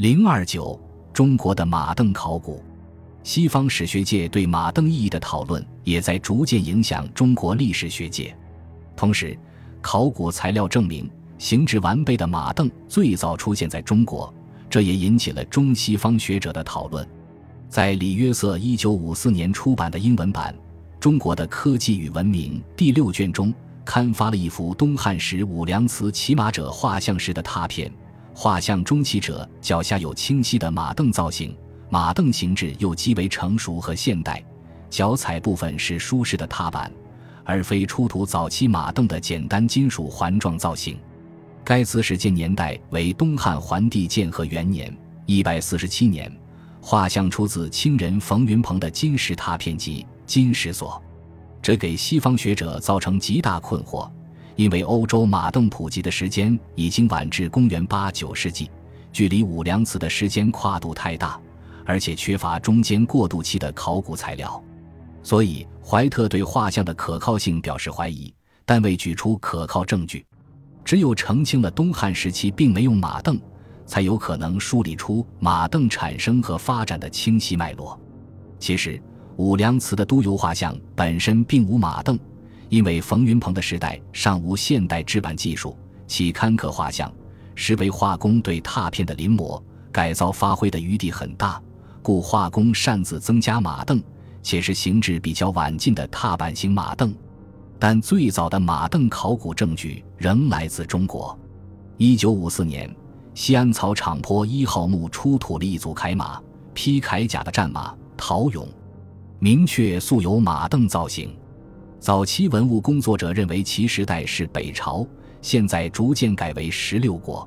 零二九，中国的马镫考古，西方史学界对马镫意义的讨论也在逐渐影响中国历史学界。同时，考古材料证明，形制完备的马镫最早出现在中国，这也引起了中西方学者的讨论。在李约瑟一九五四年出版的英文版《中国的科技与文明》第六卷中，刊发了一幅东汉时武梁祠骑马者画像时的拓片。画像中骑者脚下有清晰的马镫造型，马镫形制又极为成熟和现代，脚踩部分是舒适的踏板，而非出土早期马镫的简单金属环状造型。该瓷始建年代为东汉桓帝建和元年（一百四十七年），画像出自清人冯云鹏的金石拓片集《金石所》，这给西方学者造成极大困惑。因为欧洲马镫普及的时间已经晚至公元八九世纪，距离武梁祠的时间跨度太大，而且缺乏中间过渡期的考古材料，所以怀特对画像的可靠性表示怀疑，但未举出可靠证据。只有澄清了东汉时期并没有马镫，才有可能梳理出马镫产生和发展的清晰脉络。其实，武梁祠的都邮画像本身并无马镫。因为冯云鹏的时代尚无现代制版技术，其刊刻画像实为画工对拓片的临摹改造，发挥的余地很大，故画工擅自增加马镫，且是形制比较晚近的踏板型马镫。但最早的马镫考古证据仍来自中国。一九五四年，西安草场坡一号墓出土了一组铠马、披铠甲的战马陶俑，明确素有马镫造型。早期文物工作者认为其时代是北朝，现在逐渐改为十六国。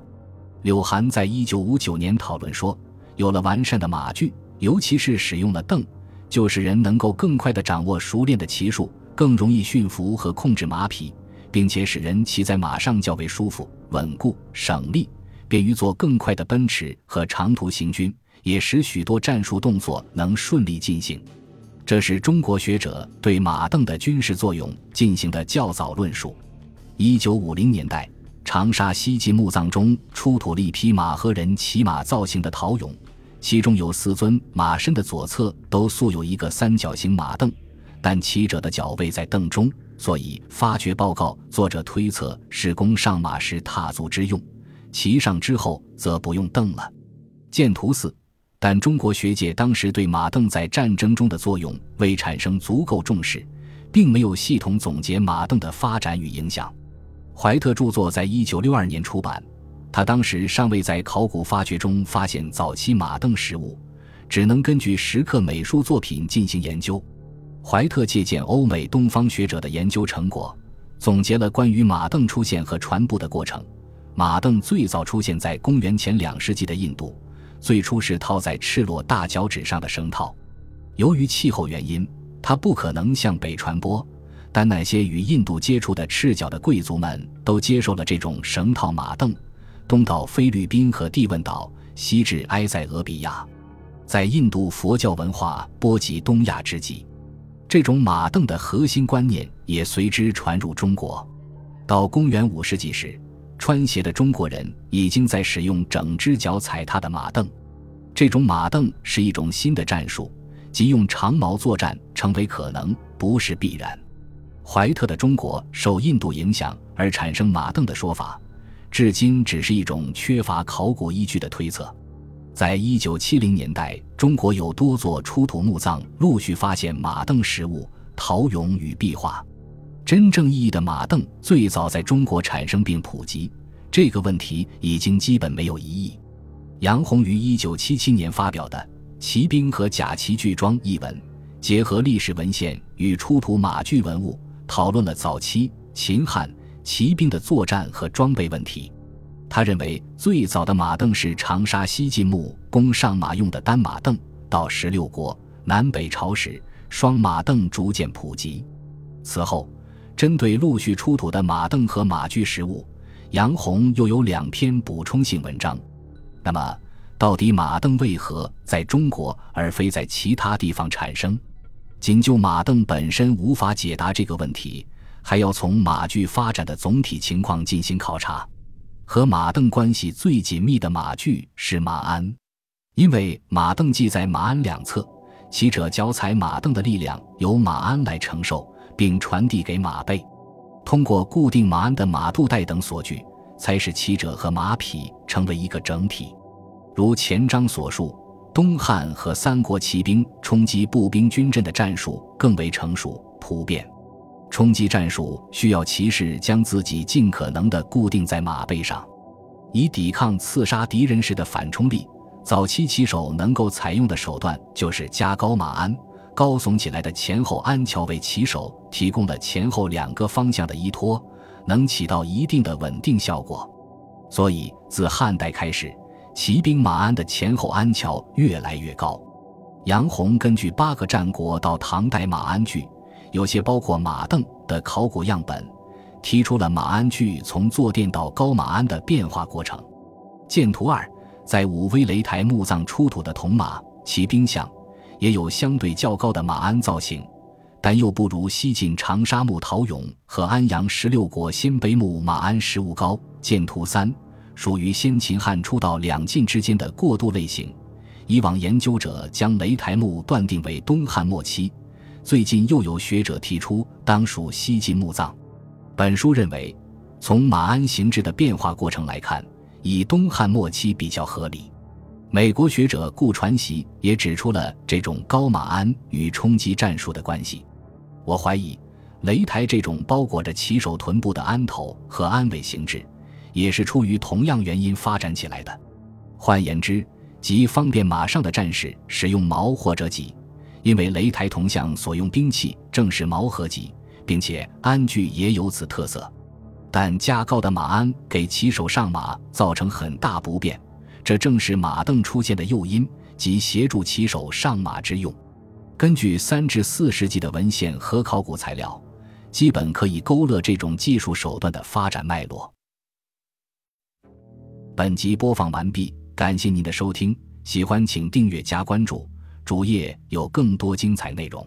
柳涵在一九五九年讨论说，有了完善的马具，尤其是使用了镫，就使人能够更快地掌握熟练的骑术，更容易驯服和控制马匹，并且使人骑在马上较为舒服、稳固、省力，便于做更快的奔驰和长途行军，也使许多战术动作能顺利进行。这是中国学者对马镫的军事作用进行的较早论述。一九五零年代，长沙西晋墓葬中出土了一批马和人骑马造型的陶俑，其中有四尊马身的左侧都塑有一个三角形马镫，但骑者的脚位在镫中，所以发掘报告作者推测是供上马时踏足之用，骑上之后则不用镫了。见图四。但中国学界当时对马镫在战争中的作用未产生足够重视，并没有系统总结马镫的发展与影响。怀特著作在一九六二年出版，他当时尚未在考古发掘中发现早期马镫实物，只能根据石刻美术作品进行研究。怀特借鉴欧美东方学者的研究成果，总结了关于马镫出现和传播的过程。马镫最早出现在公元前两世纪的印度。最初是套在赤裸大脚趾上的绳套，由于气候原因，它不可能向北传播。但那些与印度接触的赤脚的贵族们都接受了这种绳套马镫，东到菲律宾和帝汶岛，西至埃塞俄比亚，在印度佛教文化波及东亚之际，这种马镫的核心观念也随之传入中国。到公元五世纪时。穿鞋的中国人已经在使用整只脚踩踏的马镫，这种马镫是一种新的战术，即用长矛作战成为可能，不是必然。怀特的中国受印度影响而产生马镫的说法，至今只是一种缺乏考古依据的推测。在一九七零年代，中国有多座出土墓葬陆续发现马镫实物、陶俑与壁画。真正意义的马镫最早在中国产生并普及，这个问题已经基本没有疑义。杨红于一九七七年发表的《骑兵和甲骑具装》一文，结合历史文献与出土马具文物，讨论了早期秦汉骑兵的作战和装备问题。他认为，最早的马镫是长沙西晋墓供上马用的单马镫，到十六国南北朝时，双马镫逐渐普及。此后。针对陆续出土的马镫和马具实物，杨红又有两篇补充性文章。那么，到底马镫为何在中国而非在其他地方产生？仅就马镫本身无法解答这个问题，还要从马具发展的总体情况进行考察。和马镫关系最紧密的马具是马鞍。因为马镫系在马鞍两侧，骑者脚踩马镫的力量由马鞍来承受，并传递给马背。通过固定马鞍的马肚带等锁具，才使骑者和马匹成为一个整体。如前章所述，东汉和三国骑兵冲击步兵军阵的战术更为成熟普遍。冲击战术需要骑士将自己尽可能地固定在马背上，以抵抗刺杀敌人时的反冲力。早期骑手能够采用的手段就是加高马鞍，高耸起来的前后鞍桥为骑手提供了前后两个方向的依托，能起到一定的稳定效果。所以自汉代开始，骑兵马鞍的前后鞍桥越来越高。杨洪根据八个战国到唐代马鞍具。有些包括马镫的考古样本，提出了马鞍具从坐垫到高马鞍的变化过程。见图二，在武威擂台墓葬出土的铜马骑兵像，也有相对较高的马鞍造型，但又不如西晋长沙墓陶俑和安阳十六国鲜卑墓马鞍实物高。见图三，属于先秦汉初到两晋之间的过渡类型。以往研究者将擂台墓断定为东汉末期。最近又有学者提出，当属西晋墓葬。本书认为，从马鞍形制的变化过程来看，以东汉末期比较合理。美国学者顾传习也指出了这种高马鞍与冲击战术的关系。我怀疑，擂台这种包裹着骑手臀部的鞍头和鞍尾形制，也是出于同样原因发展起来的。换言之，即方便马上的战士使用矛或者戟。因为擂台铜像所用兵器正是矛和戟，并且鞍具也有此特色，但加高的马鞍给骑手上马造成很大不便，这正是马镫出现的诱因及协助骑手上马之用。根据三至四世纪的文献和考古材料，基本可以勾勒这种技术手段的发展脉络。本集播放完毕，感谢您的收听，喜欢请订阅加关注。主页有更多精彩内容。